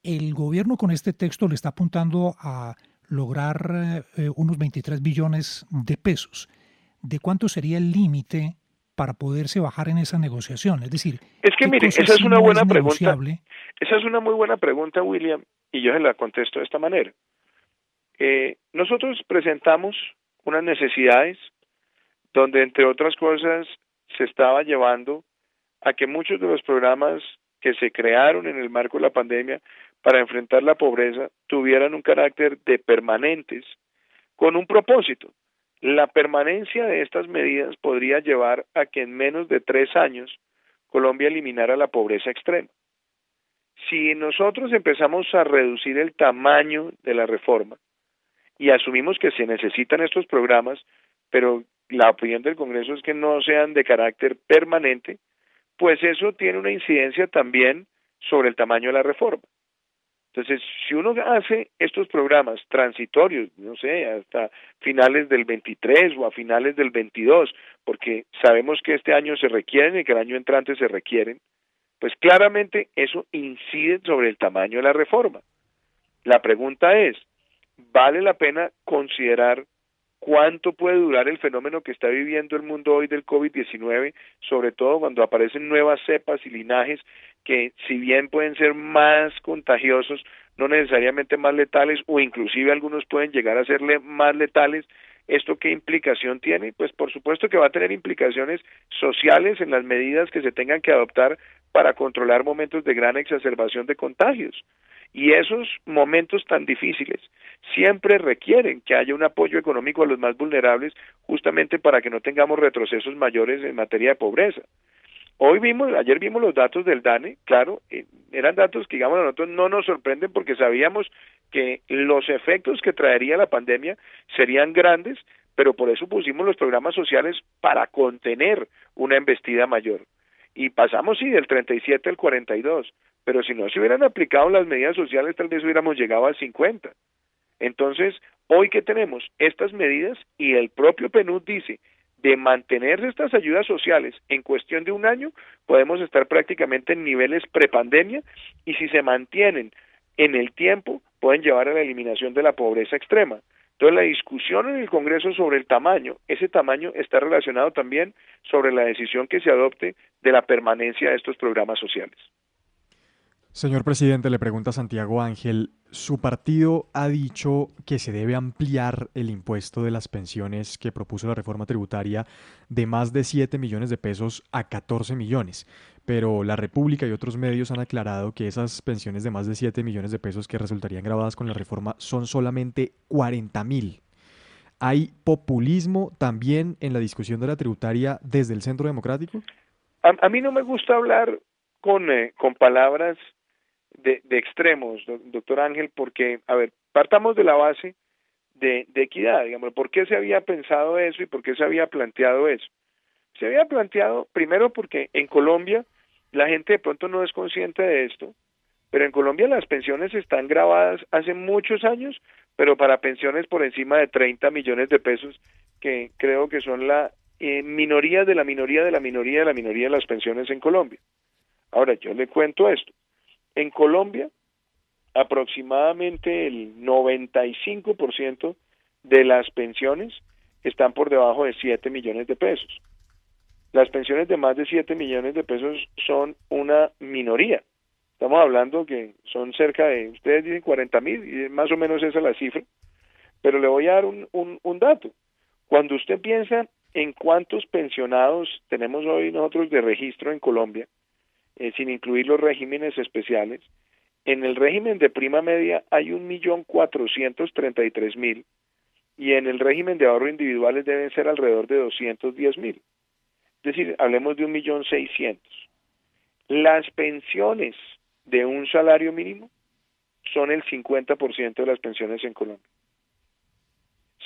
El gobierno con este texto le está apuntando a lograr eh, unos 23 billones de pesos de cuánto sería el límite para poderse bajar en esa negociación. Es decir, es que mire, esa es una buena pregunta. Esa es una muy buena pregunta, William, y yo se la contesto de esta manera. Eh, nosotros presentamos unas necesidades donde, entre otras cosas, se estaba llevando a que muchos de los programas que se crearon en el marco de la pandemia para enfrentar la pobreza tuvieran un carácter de permanentes con un propósito, la permanencia de estas medidas podría llevar a que en menos de tres años Colombia eliminara la pobreza extrema. Si nosotros empezamos a reducir el tamaño de la reforma y asumimos que se necesitan estos programas, pero la opinión del Congreso es que no sean de carácter permanente, pues eso tiene una incidencia también sobre el tamaño de la reforma. Entonces, si uno hace estos programas transitorios, no sé, hasta finales del 23 o a finales del 22, porque sabemos que este año se requieren y que el año entrante se requieren, pues claramente eso incide sobre el tamaño de la reforma. La pregunta es, ¿vale la pena considerar cuánto puede durar el fenómeno que está viviendo el mundo hoy del COVID-19, sobre todo cuando aparecen nuevas cepas y linajes que si bien pueden ser más contagiosos, no necesariamente más letales o inclusive algunos pueden llegar a serle más letales, ¿esto qué implicación tiene? Pues por supuesto que va a tener implicaciones sociales en las medidas que se tengan que adoptar para controlar momentos de gran exacerbación de contagios. Y esos momentos tan difíciles siempre requieren que haya un apoyo económico a los más vulnerables justamente para que no tengamos retrocesos mayores en materia de pobreza. Hoy vimos, ayer vimos los datos del DANE, claro, eh, eran datos que digamos a nosotros no nos sorprenden porque sabíamos que los efectos que traería la pandemia serían grandes, pero por eso pusimos los programas sociales para contener una embestida mayor. Y pasamos, sí, del 37 al 42, pero si no se hubieran aplicado las medidas sociales, tal vez hubiéramos llegado al 50. Entonces, hoy que tenemos estas medidas y el propio PNUD dice de mantenerse estas ayudas sociales en cuestión de un año, podemos estar prácticamente en niveles prepandemia y si se mantienen en el tiempo, pueden llevar a la eliminación de la pobreza extrema. Entonces, la discusión en el Congreso sobre el tamaño, ese tamaño está relacionado también sobre la decisión que se adopte de la permanencia de estos programas sociales. Señor presidente, le pregunta Santiago Ángel, su partido ha dicho que se debe ampliar el impuesto de las pensiones que propuso la reforma tributaria de más de 7 millones de pesos a 14 millones, pero la República y otros medios han aclarado que esas pensiones de más de 7 millones de pesos que resultarían grabadas con la reforma son solamente 40 mil. ¿Hay populismo también en la discusión de la tributaria desde el Centro Democrático? A, mí no me gusta hablar con, eh, con palabras de, extremos, doctor Ángel, porque, a ver, partamos de la base de, de equidad, digamos, ¿por qué se había pensado eso y por qué se había planteado eso? Se había planteado primero porque en Colombia la gente de pronto no es consciente de esto, pero en Colombia las pensiones están grabadas hace muchos años, pero para pensiones por encima de 30 millones de pesos, que creo que son la eh, minoría de la minoría de la minoría de la minoría de las pensiones en Colombia. Ahora, yo le cuento esto. En Colombia, aproximadamente el 95% de las pensiones están por debajo de 7 millones de pesos. Las pensiones de más de 7 millones de pesos son una minoría. Estamos hablando que son cerca de, ustedes dicen 40 mil, y más o menos esa es la cifra. Pero le voy a dar un, un, un dato. Cuando usted piensa en cuántos pensionados tenemos hoy nosotros de registro en Colombia, eh, sin incluir los regímenes especiales, En el régimen de prima media hay un millón cuatrocientos treinta y tres mil y en el régimen de ahorro individuales deben ser alrededor de doscientos diez mil. Es decir, hablemos de un millón seiscientos. Las pensiones de un salario mínimo son el 50% de las pensiones en Colombia.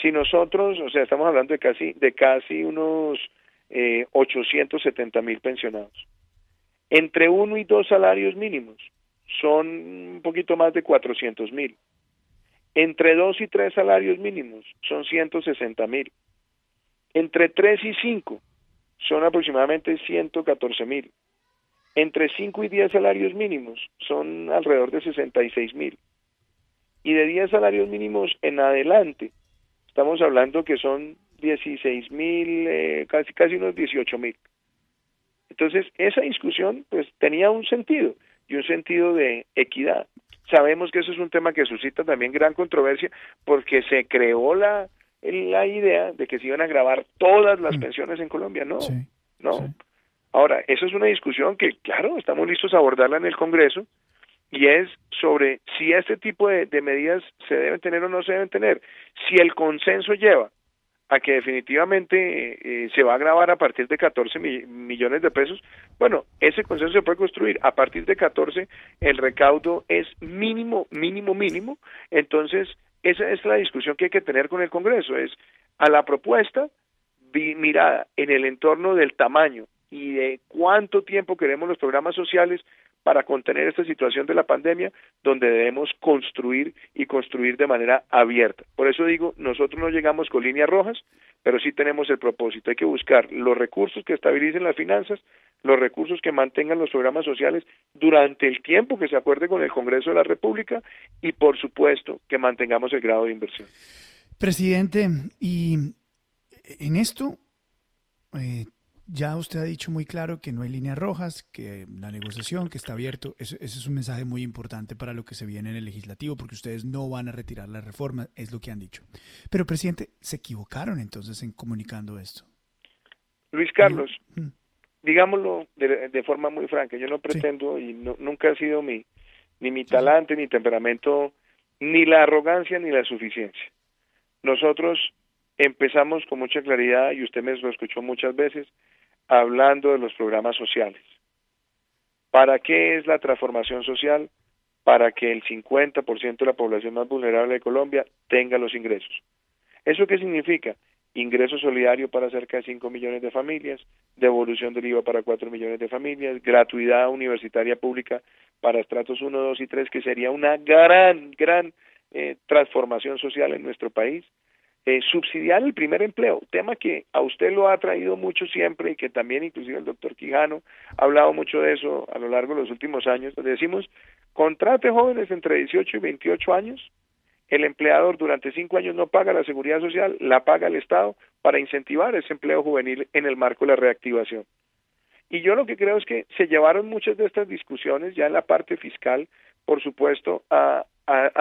Si nosotros, o sea, estamos hablando de casi, de casi unos eh, 870 mil pensionados. Entre uno y dos salarios mínimos son un poquito más de 400 mil. Entre dos y tres salarios mínimos son 160 mil. Entre tres y cinco son aproximadamente 114 mil. Entre 5 y 10 salarios mínimos son alrededor de 66 mil. Y de 10 salarios mínimos en adelante, estamos hablando que son 16 mil, eh, casi, casi unos 18 mil. Entonces, esa discusión pues tenía un sentido y un sentido de equidad. Sabemos que eso es un tema que suscita también gran controversia porque se creó la, la idea de que se iban a grabar todas las mm. pensiones en Colombia. No, no. Ahora, eso es una discusión que, claro, estamos listos a abordarla en el Congreso y es sobre si este tipo de, medidas se deben tener o no se deben tener. Si el consenso lleva a que definitivamente eh, se va a grabar a partir de 14 millones de pesos, bueno, ese consenso se puede construir. A partir de 14 el recaudo es mínimo, mínimo, mínimo. Entonces, esa es la discusión que hay que tener con el Congreso. Es a la propuesta mirada en el entorno del tamaño y de cuánto tiempo queremos los programas sociales para contener esta situación de la pandemia, donde debemos construir y construir de manera abierta. Por eso digo, nosotros no llegamos con líneas rojas, pero sí tenemos el propósito. Hay que buscar los recursos que estabilicen las finanzas, los recursos que mantengan los programas sociales durante el tiempo que se acuerde con el Congreso de la República y, por supuesto, que mantengamos el grado de inversión. Presidente, y en esto eh, ya usted ha dicho muy claro que no hay líneas rojas, que la negociación, que está abierto. Ese, es un mensaje muy importante para lo que se viene en el legislativo, porque ustedes no van a retirar la reforma, es lo que han dicho. Pero, presidente, se equivocaron entonces en comunicando esto. Luis Carlos, mm. digámoslo de, forma muy franca, yo no pretendo y nunca ha sido mi, ni mi talante, ni temperamento, ni la arrogancia, ni la suficiencia. Nosotros empezamos con mucha claridad, y usted me lo escuchó muchas veces, hablando de los programas sociales. ¿Para qué es la transformación social? Para que el 50% de la población más vulnerable de Colombia tenga los ingresos. ¿Eso qué significa? Ingreso solidario para cerca de 5 millones de familias, devolución del IVA para 4 millones de familias, gratuidad universitaria pública para estratos 1, 2 y 3, que sería una gran, gran eh, transformación social en nuestro país eh, subsidiar el primer empleo, tema que a usted lo ha traído mucho siempre y que también inclusive el doctor Quijano ha hablado mucho de eso a lo largo de los últimos años, donde decimos, contrate jóvenes entre 18 y 28 años, el empleador durante cinco años no paga la seguridad social, la paga el Estado para incentivar ese empleo juvenil en el marco de la reactivación. Y yo lo que creo es que se llevaron muchas de estas discusiones ya en la parte fiscal, por supuesto, a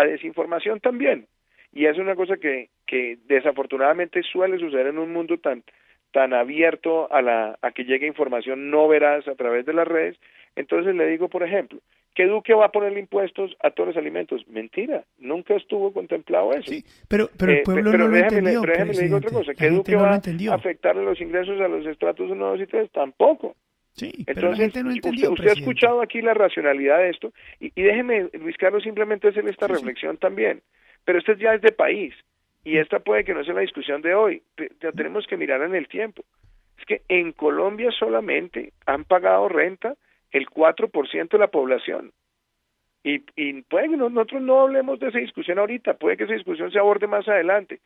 desinformación también y es una cosa que, que desafortunadamente suele suceder en un mundo tan tan abierto a la a que llegue información no veraz a través de las redes. Entonces le digo por ejemplo que Duque va a ponerle impuestos a todos los alimentos mentira nunca estuvo contemplado eso. Sí pero pero el eh, pueblo no lo entendió, pero déjeme le digo otra cosa que Duque va a afectarle los ingresos a los estratos 1, 2 y 3 tampoco. Sí, pero Entonces, la no entendió, usted, ha escuchado aquí la racionalidad de esto y, y déjeme, Luis Carlos, simplemente hacerle esta reflexión también. Pero esto ya es de país y esta puede que no sea la discusión de hoy, ya tenemos que mirar en el tiempo. Es que en Colombia solamente han pagado renta el 4% de la población. Y, y puede que nosotros no hablemos de esa discusión ahorita, puede que esa discusión se aborde más adelante,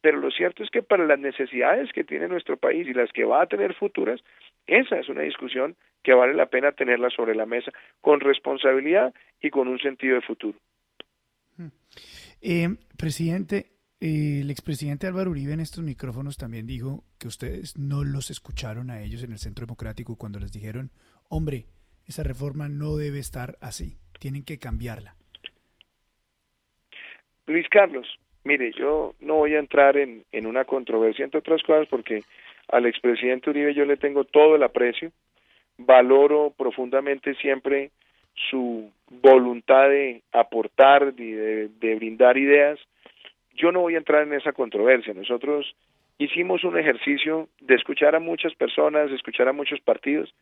pero lo cierto es que para las necesidades que tiene nuestro país y las que va a tener futuras, esa es una discusión que vale la pena tenerla sobre la mesa con responsabilidad y con un sentido de futuro. Hmm. Eh, presidente, el expresidente Álvaro Uribe en estos micrófonos también dijo que ustedes no los escucharon a ellos en el Centro Democrático cuando les dijeron, hombre, esa reforma no debe estar así, tienen que cambiarla. Luis Carlos, mire, yo no voy a entrar en, una controversia, entre otras cosas, porque al expresidente Uribe yo le tengo todo el aprecio, valoro profundamente siempre su voluntad de aportar de, de brindar ideas, yo no voy a entrar en esa controversia. Nosotros hicimos un ejercicio de escuchar a muchas personas, de escuchar a muchos partidos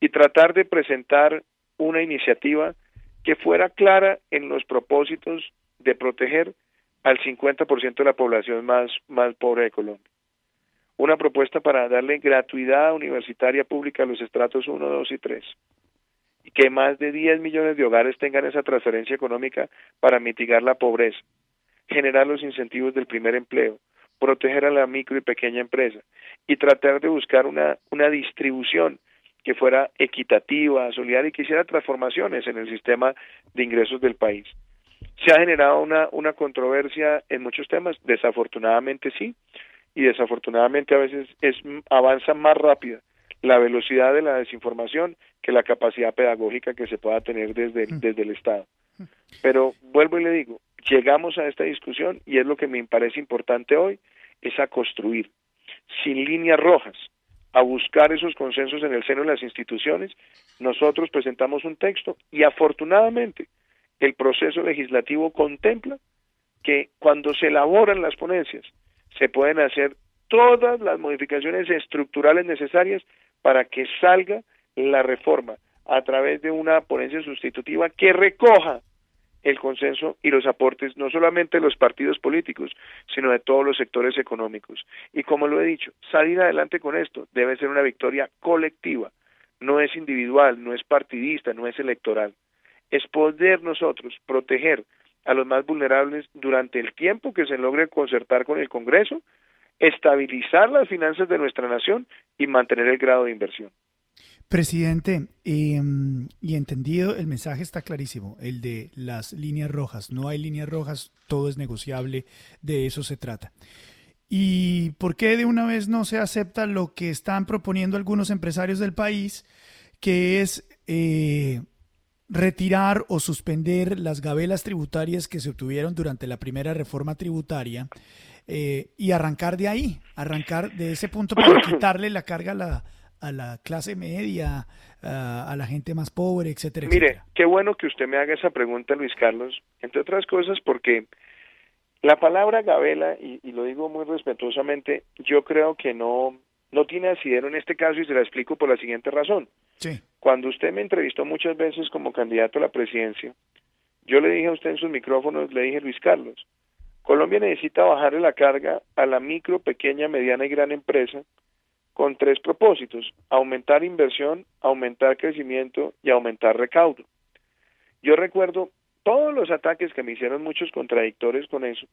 y tratar de presentar una iniciativa que fuera clara en los propósitos de proteger al 50% de la población más, más pobre de Colombia. Una propuesta para darle gratuidad universitaria pública a los estratos 1, 2 y 3. Y que más de 10 millones de hogares tengan esa transferencia económica para mitigar la pobreza, generar los incentivos del primer empleo, proteger a la micro y pequeña empresa y tratar de buscar una, una distribución que fuera equitativa, solidaria y que hiciera transformaciones en el sistema de ingresos del país. Se ha generado una, una controversia en muchos temas, desafortunadamente sí, y desafortunadamente a veces es avanza más rápida la velocidad de la desinformación que la capacidad pedagógica que se pueda tener desde, mm. desde el Estado. Pero vuelvo y le digo, llegamos a esta discusión y es lo que me parece importante hoy, es a construir sin líneas rojas, a buscar esos consensos en el seno de las instituciones. Nosotros presentamos un texto y afortunadamente el proceso legislativo contempla que cuando se elaboran las ponencias se pueden hacer todas las modificaciones estructurales necesarias para que salga la reforma a través de una ponencia sustitutiva que recoja el consenso y los aportes no solamente de los partidos políticos, sino de todos los sectores económicos. Y como lo he dicho, salir adelante con esto debe ser una victoria colectiva, no es individual, no es partidista, no es electoral. Es poder nosotros proteger a los más vulnerables durante el tiempo que se logre concertar con el Congreso, estabilizar las finanzas de nuestra nación y mantener el grado de inversión. Presidente, em, y entendido, el mensaje está clarísimo, el de las líneas rojas. No hay líneas rojas, todo es negociable, de eso se trata. ¿Y por qué de una vez no se acepta lo que están proponiendo algunos empresarios del país, que es eh, retirar o suspender las gabelas tributarias que se obtuvieron durante la primera reforma tributaria eh, y arrancar de ahí, arrancar de ese punto para quitarle la carga a la a la clase media, a, la gente más pobre, etcétera, Mire, qué bueno que usted me haga esa pregunta, Luis Carlos, entre otras cosas porque la palabra gabela, y, lo digo muy respetuosamente, yo creo que no, no tiene asidero en este caso y se la explico por la siguiente razón. Sí. Cuando usted me entrevistó muchas veces como candidato a la presidencia, yo le dije a usted en sus micrófonos, le dije Luis Carlos, Colombia necesita bajarle la carga a la micro, pequeña, mediana y gran empresa con tres propósitos, aumentar inversión, aumentar crecimiento y aumentar recaudo. Yo recuerdo todos los ataques que me hicieron muchos contradictores con eso,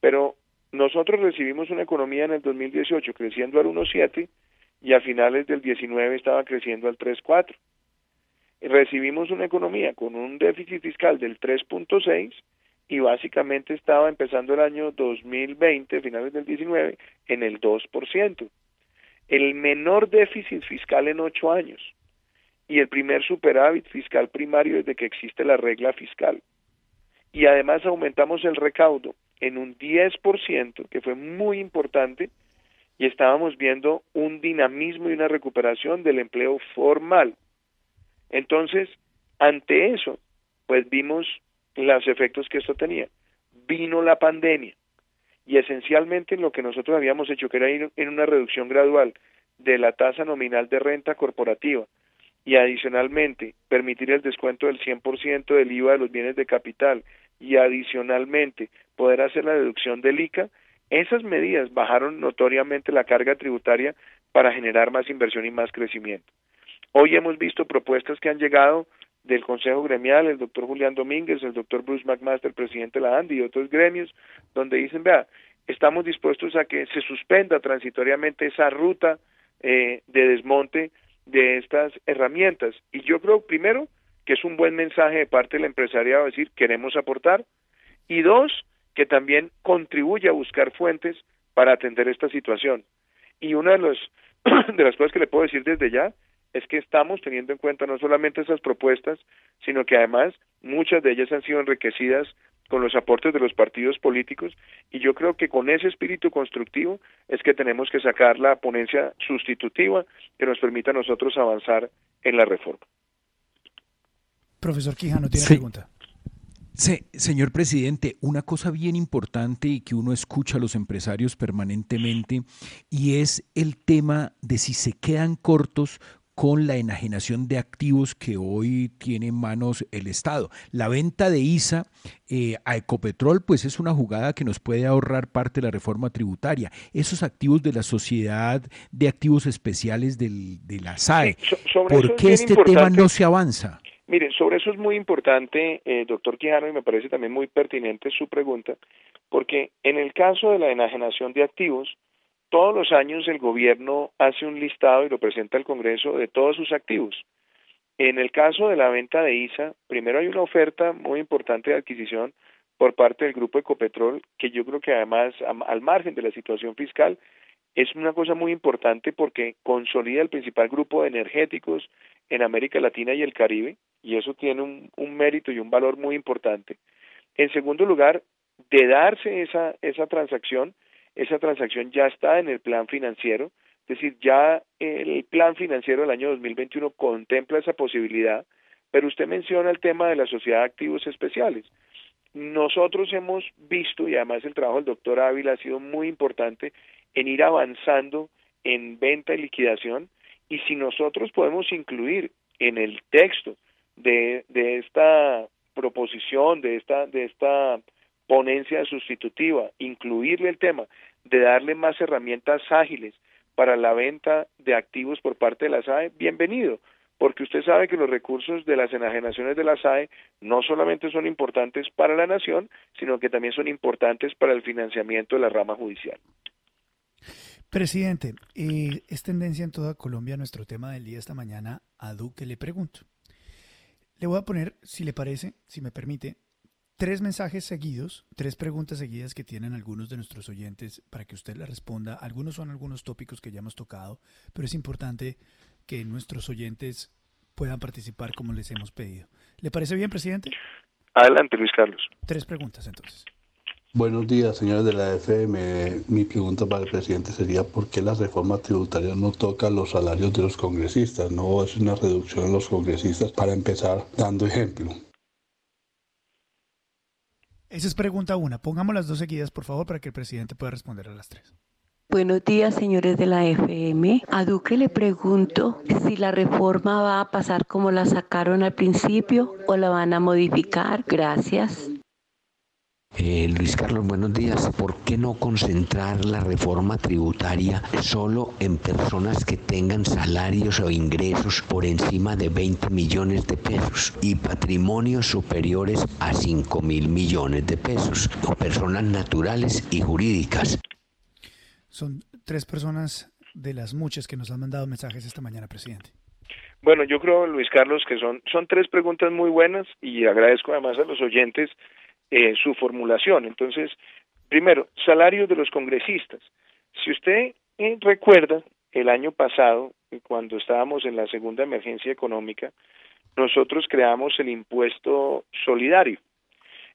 pero nosotros recibimos una economía en el 2018 creciendo al 1.7 y a finales del 19 estaba creciendo al 3.4. Recibimos una economía con un déficit fiscal del 3.6 y básicamente estaba empezando el año 2020, finales del 19, en el 2% el menor déficit fiscal en ocho años y el primer superávit fiscal primario desde que existe la regla fiscal. Y además aumentamos el recaudo en un 10%, que fue muy importante, y estábamos viendo un dinamismo y una recuperación del empleo formal. Entonces, ante eso, pues vimos los efectos que esto tenía. Vino la pandemia, y esencialmente lo que nosotros habíamos hecho, que era ir en una reducción gradual de la tasa nominal de renta corporativa y adicionalmente permitir el descuento del 100% del IVA de los bienes de capital y adicionalmente poder hacer la deducción del ICA, esas medidas bajaron notoriamente la carga tributaria para generar más inversión y más crecimiento. Hoy hemos visto propuestas que han llegado del Consejo Gremial, el doctor Julián Domínguez, el doctor Bruce McMaster, presidente de la ANDI y otros gremios, donde dicen, vea, estamos dispuestos a que se suspenda transitoriamente esa ruta eh, de desmonte de estas herramientas. Y yo creo, primero, que es un buen mensaje de parte del empresariado decir, queremos aportar, y dos, que también contribuye a buscar fuentes para atender esta situación. Y una de, los, de las cosas que le puedo decir desde ya es que estamos teniendo en cuenta no solamente esas propuestas, sino que además muchas de ellas han sido enriquecidas con los aportes de los partidos políticos y yo creo que con ese espíritu constructivo es que tenemos que sacar la ponencia sustitutiva que nos permita a nosotros avanzar en la reforma. Profesor Quijano, tiene pregunta. Sí, señor presidente, una cosa bien importante y que uno escucha a los empresarios permanentemente y es el tema de si se quedan cortos con la enajenación de activos que hoy tiene en manos el Estado. La venta de ISA eh, a Ecopetrol, pues es una jugada que nos puede ahorrar parte de la reforma tributaria. Esos activos de la sociedad de activos especiales del, de la SAE, ¿por qué este tema no se avanza? Mire, sobre eso es muy importante, eh, doctor Quijano, y me parece también muy pertinente su pregunta, porque en el caso de la enajenación de activos, todos los años el gobierno hace un listado y lo presenta al Congreso de todos sus activos. En el caso de la venta de ISA, primero hay una oferta muy importante de adquisición por parte del grupo Ecopetrol, que yo creo que además, al margen de la situación fiscal, es una cosa muy importante porque consolida el principal grupo de energéticos en América Latina y el Caribe, y eso tiene un, un mérito y un valor muy importante. En segundo lugar, de darse esa, esa transacción, esa transacción ya está en el plan financiero, es decir, ya el plan financiero del año 2021 contempla esa posibilidad, pero usted menciona el tema de la sociedad de activos especiales. Nosotros hemos visto, y además el trabajo del doctor Ávila ha sido muy importante, en ir avanzando en venta y liquidación, y si nosotros podemos incluir en el texto de, de esta proposición, de esta, de esta ponencia sustitutiva, incluirle el tema de darle más herramientas ágiles para la venta de activos por parte de la SAE, bienvenido, porque usted sabe que los recursos de las enajenaciones de la SAE no solamente son importantes para la nación, sino que también son importantes para el financiamiento de la rama judicial. Presidente, eh, es tendencia en toda Colombia nuestro tema del día esta mañana. A Duque le pregunto. Le voy a poner, si le parece, si me permite, tres mensajes seguidos, tres preguntas seguidas que tienen algunos de nuestros oyentes para que usted le responda. Algunos son algunos tópicos que ya hemos tocado, pero es importante que nuestros oyentes puedan participar como les hemos pedido. ¿Le parece bien, presidente? Adelante, Luis Carlos. Tres preguntas entonces. Buenos días, señores de la FM. Mi pregunta para el presidente sería ¿por qué la reforma tributaria no toca los salarios de los congresistas? No es una reducción en los congresistas para empezar dando ejemplo. Esa es pregunta una. Pongamos las dos seguidas, por favor, para que el presidente pueda responder a las tres. Buenos días, señores de la FM. A Duque le pregunto si la reforma va a pasar como la sacaron al principio o la van a modificar. Gracias. Eh, Luis Carlos, buenos días. ¿Por qué no concentrar la reforma tributaria solo en personas que tengan salarios o ingresos por encima de 20 millones de pesos y patrimonios superiores a 5 mil millones de pesos, o personas naturales y jurídicas? Son tres personas de las muchas que nos han mandado mensajes esta mañana, presidente. Bueno, yo creo, Luis Carlos, que son, son tres preguntas muy buenas y agradezco además a los oyentes eh, su formulación. Entonces, primero, salarios de los congresistas. Si usted recuerda, el año pasado, cuando estábamos en la segunda emergencia económica, nosotros creamos el impuesto solidario.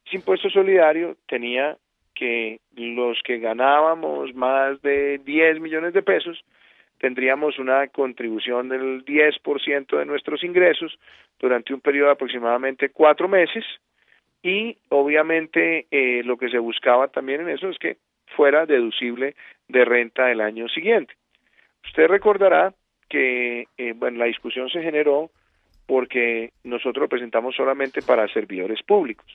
Ese impuesto solidario tenía que los que ganábamos más de 10 millones de pesos tendríamos una contribución del 10% de nuestros ingresos durante un periodo de aproximadamente cuatro meses y obviamente eh, lo que se buscaba también en eso es que fuera deducible de renta el año siguiente. Usted recordará que eh, bueno, la discusión se generó porque nosotros lo presentamos solamente para servidores públicos.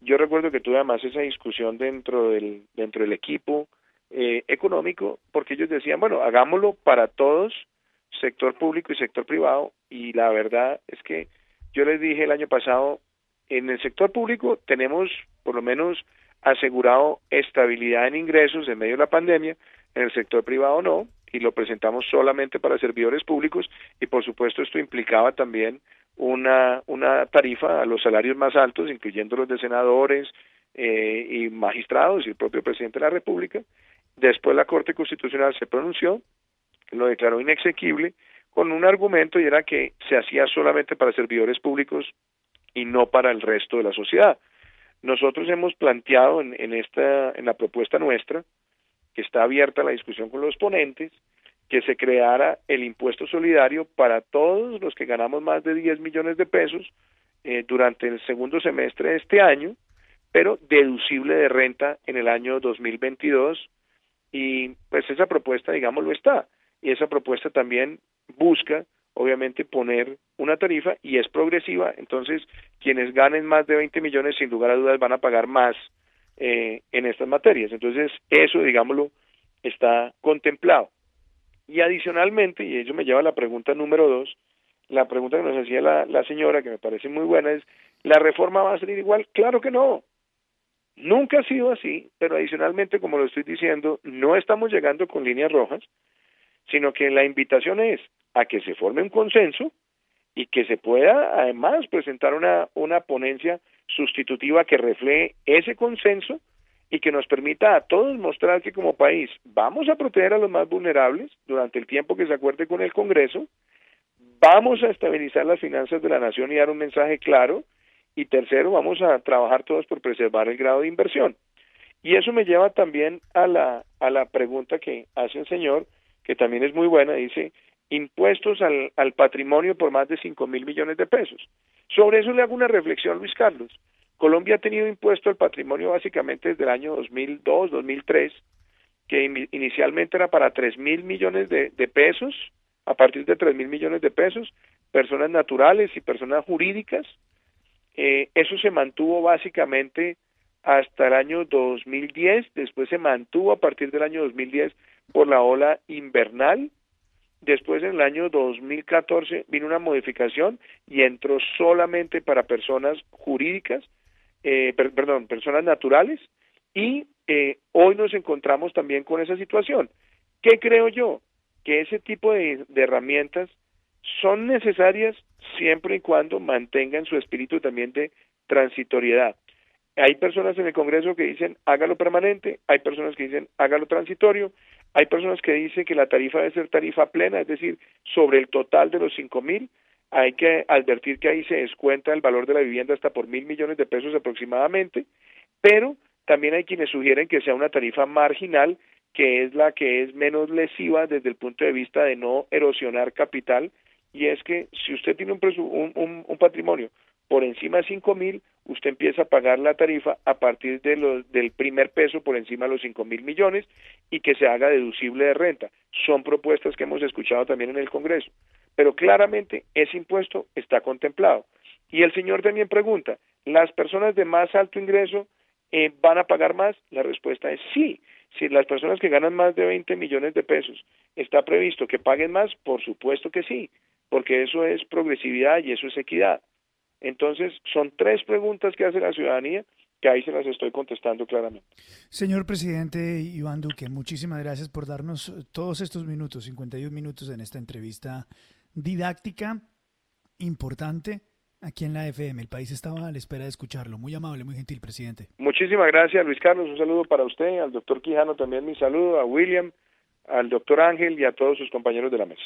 Yo recuerdo que tuve además esa discusión dentro del, dentro del equipo eh, económico porque ellos decían, bueno, hagámoslo para todos, sector público y sector privado, y la verdad es que yo les dije el año pasado, en el sector público tenemos por lo menos asegurado estabilidad en ingresos en medio de la pandemia, en el sector privado no, y lo presentamos solamente para servidores públicos y por supuesto esto implicaba también una, una tarifa a los salarios más altos, incluyendo los de senadores eh, y magistrados y el propio presidente de la República. Después la Corte Constitucional se pronunció, lo declaró inexequible, con un argumento y era que se hacía solamente para servidores públicos y no para el resto de la sociedad. Nosotros hemos planteado en, en, esta, en la propuesta nuestra, que está abierta la discusión con los ponentes, que se creara el impuesto solidario para todos los que ganamos más de 10 millones de pesos eh, durante el segundo semestre de este año, pero deducible de renta en el año 2022 y pues esa propuesta, digamos, lo está. Y esa propuesta también busca, obviamente, poner una tarifa y es progresiva. Entonces, quienes ganen más de 20 millones, sin lugar a dudas, van a pagar más eh, en estas materias. Entonces, eso, digámoslo, está contemplado. Y adicionalmente, y eso me lleva a la pregunta número dos, la pregunta que nos hacía la, la señora, que me parece muy buena, es, ¿la reforma va a salir igual? Claro que no. Nunca ha sido así, pero adicionalmente, como lo estoy diciendo, no estamos llegando con líneas rojas, sino que la invitación es a que se forme un consenso y que se pueda además presentar una, una ponencia sustitutiva que refleje ese consenso y que nos permita a todos mostrar que como país vamos a proteger a los más vulnerables durante el tiempo que se acuerde con el Congreso, vamos a estabilizar las finanzas de la nación y dar un mensaje claro, y tercero, vamos a trabajar todos por preservar el grado de inversión. Y eso me lleva también a la, a la pregunta que hace el señor, que también es muy buena, dice, impuestos al, al patrimonio por más de 5 mil millones de pesos. Sobre eso le hago una reflexión, Luis Carlos. Colombia ha tenido impuesto al patrimonio básicamente desde el año 2002, 2003, que inicialmente era para 3 mil millones de, pesos, a partir de 3 mil millones de pesos, personas naturales y personas jurídicas. Eh, eso se mantuvo básicamente hasta el año 2010, después se mantuvo a partir del año 2010 por la ola invernal, después en el año 2014 vino una modificación y entró solamente para personas jurídicas eh, perdón, personas naturales, y eh, hoy nos encontramos también con esa situación. ¿Qué creo yo? Que ese tipo de, herramientas son necesarias siempre y cuando mantengan su espíritu también de transitoriedad. Hay personas en el Congreso que dicen hágalo permanente, hay personas que dicen hágalo transitorio, hay personas que dicen que la tarifa debe ser tarifa plena, es decir, sobre el total de los cinco mil, hay que advertir que ahí se descuenta el valor de la vivienda hasta por mil millones de pesos aproximadamente, pero también hay quienes sugieren que sea una tarifa marginal, que es la que es menos lesiva desde el punto de vista de no erosionar capital, y es que si usted tiene un, un, un patrimonio por encima de cinco mil, usted empieza a pagar la tarifa a partir del primer peso por encima de los cinco mil millones y que se haga deducible de renta. Son propuestas que hemos escuchado también en el Congreso pero claramente ese impuesto está contemplado. Y el señor también pregunta, ¿las personas de más alto ingreso eh, van a pagar más? La respuesta es sí. Si las personas que ganan más de 20 millones de pesos está previsto que paguen más, por supuesto que sí, porque eso es progresividad y eso es equidad. Entonces, son tres preguntas que hace la ciudadanía que ahí se las estoy contestando claramente. Señor presidente Iván Duque, muchísimas gracias por darnos todos estos minutos, 51 minutos en esta entrevista didáctica importante aquí en la FM. El país estaba a la espera de escucharlo. Muy amable, muy gentil, presidente. Muchísimas gracias, Luis Carlos. Un saludo para usted, al doctor Quijano también mi saludo, a William, al doctor Ángel y a todos sus compañeros de la mesa.